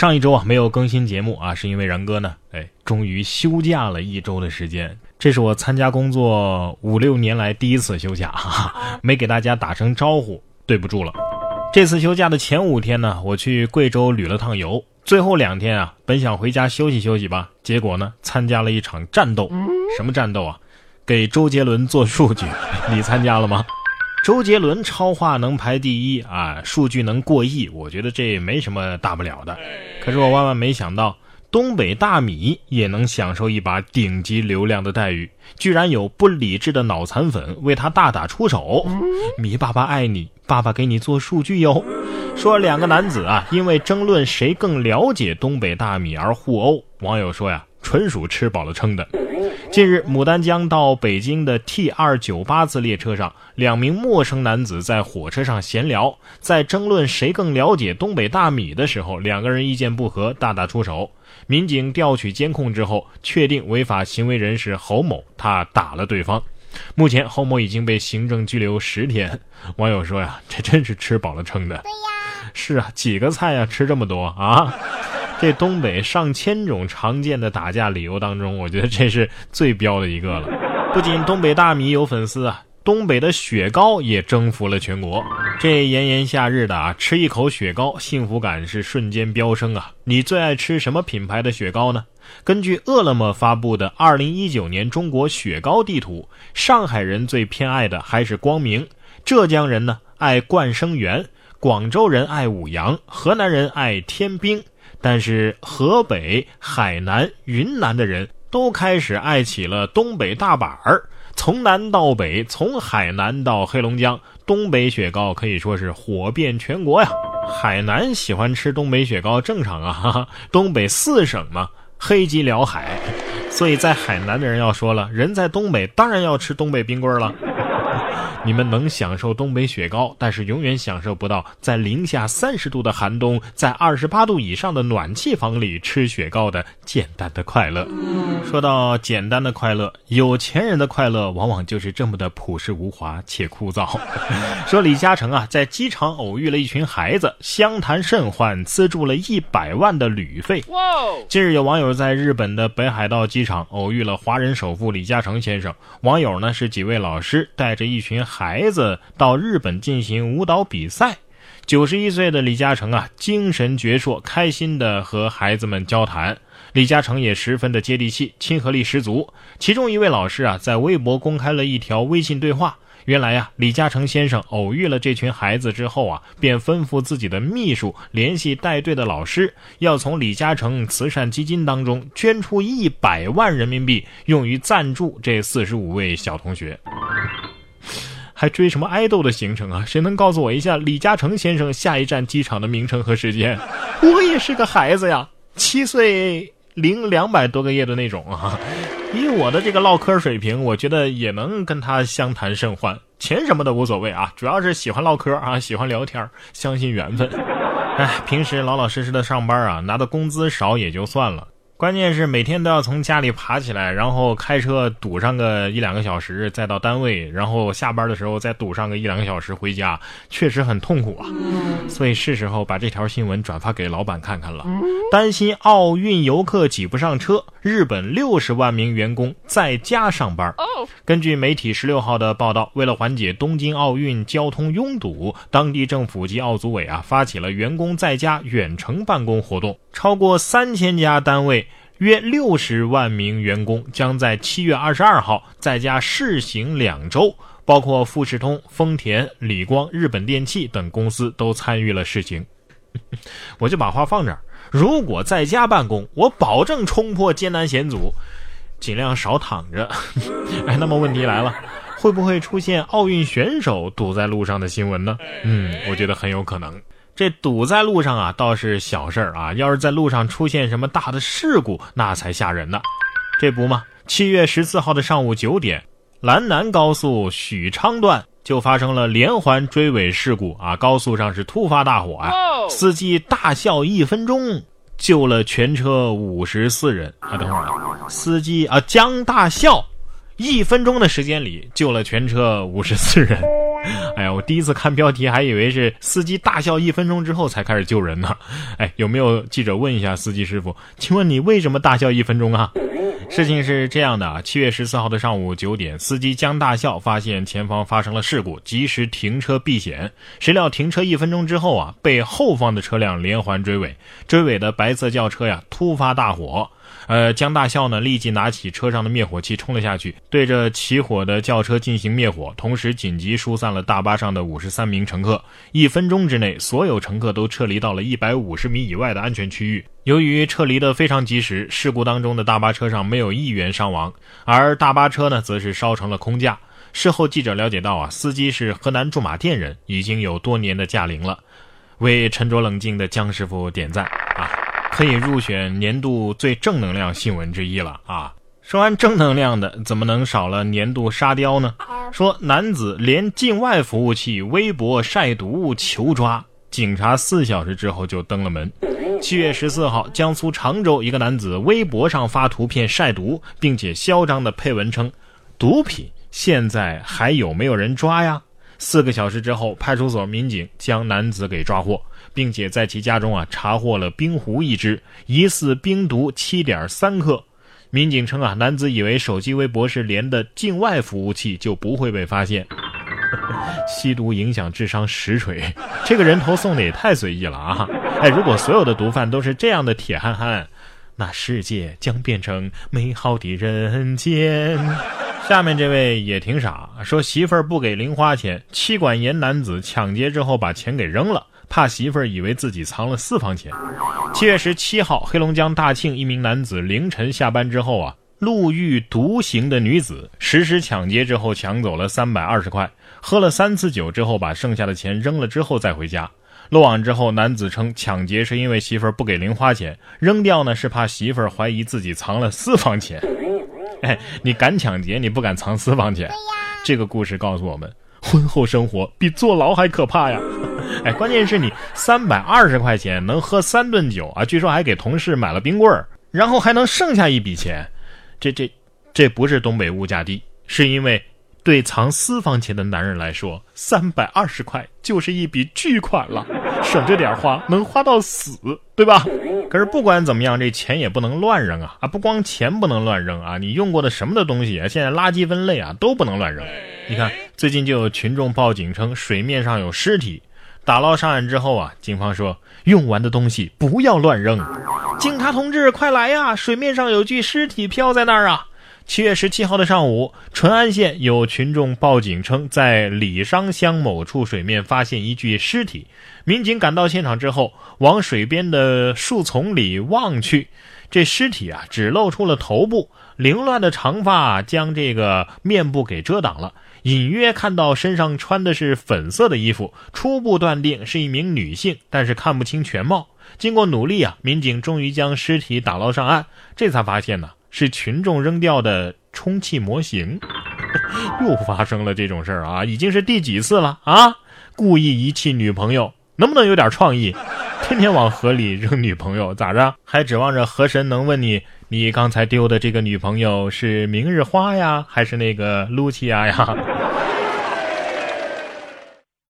上一周啊没有更新节目啊，是因为然哥呢，哎，终于休假了一周的时间，这是我参加工作五六年来第一次休假，哈哈，没给大家打声招呼，对不住了。这次休假的前五天呢，我去贵州旅了趟游，最后两天啊，本想回家休息休息吧，结果呢，参加了一场战斗，什么战斗啊？给周杰伦做数据，你参加了吗？周杰伦超话能排第一啊，数据能过亿，我觉得这没什么大不了的。可是我万万没想到，东北大米也能享受一把顶级流量的待遇，居然有不理智的脑残粉为他大打出手。米爸爸爱你，爸爸给你做数据哟。说两个男子啊，因为争论谁更了解东北大米而互殴，网友说呀，纯属吃饱了撑的。近日，牡丹江到北京的 T 二九八次列车上，两名陌生男子在火车上闲聊，在争论谁更了解东北大米的时候，两个人意见不合，大打出手。民警调取监控之后，确定违法行为人是侯某，他打了对方。目前，侯某已经被行政拘留十天。网友说呀，这真是吃饱了撑的。对呀，是啊，几个菜呀，吃这么多啊？这东北上千种常见的打架理由当中，我觉得这是最彪的一个了。不仅东北大米有粉丝啊，东北的雪糕也征服了全国。这炎炎夏日的啊，吃一口雪糕，幸福感是瞬间飙升啊！你最爱吃什么品牌的雪糕呢？根据饿了么发布的《二零一九年中国雪糕地图》，上海人最偏爱的还是光明，浙江人呢爱冠生园，广州人爱五羊，河南人爱天冰。但是河北、海南、云南的人都开始爱起了东北大板儿，从南到北，从海南到黑龙江，东北雪糕可以说是火遍全国呀。海南喜欢吃东北雪糕正常啊，哈哈，东北四省嘛，黑吉辽海，所以在海南的人要说了，人在东北当然要吃东北冰棍了。你们能享受东北雪糕，但是永远享受不到在零下三十度的寒冬，在二十八度以上的暖气房里吃雪糕的简单的快乐。说到简单的快乐，有钱人的快乐往往就是这么的朴实无华且枯燥。说李嘉诚啊，在机场偶遇了一群孩子，相谈甚欢，资助了一百万的旅费。近日有网友在日本的北海道机场偶遇了华人首富李嘉诚先生，网友呢是几位老师带着一群。孩子到日本进行舞蹈比赛，九十一岁的李嘉诚啊，精神矍铄，开心的和孩子们交谈。李嘉诚也十分的接地气，亲和力十足。其中一位老师啊，在微博公开了一条微信对话。原来呀，李嘉诚先生偶遇了这群孩子之后啊，便吩咐自己的秘书联系带队的老师，要从李嘉诚慈善基金当中捐出一百万人民币，用于赞助这四十五位小同学。还追什么爱豆的行程啊？谁能告诉我一下李嘉诚先生下一站机场的名称和时间？我也是个孩子呀，七岁零两百多个月的那种啊。以我的这个唠嗑水平，我觉得也能跟他相谈甚欢。钱什么的无所谓啊，主要是喜欢唠嗑啊，喜欢聊天，相信缘分。哎，平时老老实实的上班啊，拿的工资少也就算了。关键是每天都要从家里爬起来，然后开车堵上个一两个小时，再到单位，然后下班的时候再堵上个一两个小时回家，确实很痛苦啊。所以是时候把这条新闻转发给老板看看了。担心奥运游客挤不上车，日本六十万名员工在家上班。根据媒体十六号的报道，为了缓解东京奥运交通拥堵，当地政府及奥组委啊发起了员工在家远程办公活动，超过三千家单位。约六十万名员工将在七月二十二号在家试行两周，包括富士通、丰田、理光、日本电器等公司都参与了试行。我就把话放这儿：如果在家办公，我保证冲破艰难险阻，尽量少躺着。哎，那么问题来了，会不会出现奥运选手堵在路上的新闻呢？嗯，我觉得很有可能。这堵在路上啊，倒是小事儿啊。要是在路上出现什么大的事故，那才吓人呢。这不嘛，七月十四号的上午九点，兰南高速许昌段就发生了连环追尾事故啊！高速上是突发大火啊，司机大笑一分钟救了全车五十四人啊。等会儿，司机啊江大笑，一分钟的时间里救了全车五十四人。哎呀，我第一次看标题还以为是司机大笑一分钟之后才开始救人呢。哎，有没有记者问一下司机师傅？请问你为什么大笑一分钟啊？事情是这样的啊，七月十四号的上午九点，司机江大笑发现前方发生了事故，及时停车避险。谁料停车一分钟之后啊，被后方的车辆连环追尾，追尾的白色轿车呀突发大火。呃，江大校呢，立即拿起车上的灭火器冲了下去，对着起火的轿车进行灭火，同时紧急疏散了大巴上的五十三名乘客。一分钟之内，所有乘客都撤离到了一百五十米以外的安全区域。由于撤离的非常及时，事故当中的大巴车上没有一员伤亡，而大巴车呢，则是烧成了空架。事后记者了解到啊，司机是河南驻马店人，已经有多年的驾龄了，为沉着冷静的江师傅点赞！可以入选年度最正能量新闻之一了啊！说完正能量的，怎么能少了年度沙雕呢？说男子连境外服务器微博晒毒求抓，警察四小时之后就登了门。七月十四号，江苏常州一个男子微博上发图片晒毒，并且嚣张的配文称：“毒品现在还有没有人抓呀？”四个小时之后，派出所民警将男子给抓获。并且在其家中啊查获了冰壶一只，疑似冰毒七点三克。民警称啊，男子以为手机微博是连的境外服务器就不会被发现。吸毒影响智商实锤，这个人头送的也太随意了啊！哎，如果所有的毒贩都是这样的铁憨憨，那世界将变成美好的人间。下面这位也挺傻，说媳妇儿不给零花钱，妻管严男子抢劫之后把钱给扔了。怕媳妇儿以为自己藏了私房钱。七月十七号，黑龙江大庆一名男子凌晨下班之后啊，路遇独行的女子，实施抢劫之后抢走了三百二十块，喝了三次酒之后把剩下的钱扔了之后再回家。落网之后，男子称抢劫是因为媳妇儿不给零花钱，扔掉呢是怕媳妇儿怀疑自己藏了私房钱。哎，你敢抢劫，你不敢藏私房钱？这个故事告诉我们，婚后生活比坐牢还可怕呀。哎，关键是你三百二十块钱能喝三顿酒啊！据说还给同事买了冰棍儿，然后还能剩下一笔钱，这这这不是东北物价低，是因为对藏私房钱的男人来说，三百二十块就是一笔巨款了，省着点花能花到死，对吧？可是不管怎么样，这钱也不能乱扔啊！啊，不光钱不能乱扔啊，你用过的什么的东西啊，现在垃圾分类啊都不能乱扔。你看，最近就有群众报警称水面上有尸体。打捞上岸之后啊，警方说用完的东西不要乱扔。警察同志，快来呀！水面上有具尸体漂在那儿啊！七月十七号的上午，淳安县有群众报警称，在李商乡某处水面发现一具尸体。民警赶到现场之后，往水边的树丛里望去，这尸体啊，只露出了头部，凌乱的长发将这个面部给遮挡了。隐约看到身上穿的是粉色的衣服，初步断定是一名女性，但是看不清全貌。经过努力啊，民警终于将尸体打捞上岸，这才发现呢是群众扔掉的充气模型。又发生了这种事儿啊，已经是第几次了啊？故意遗弃女朋友，能不能有点创意？天天往河里扔女朋友，咋着？还指望着河神能问你？你刚才丢的这个女朋友是明日花呀，还是那个露琪亚呀？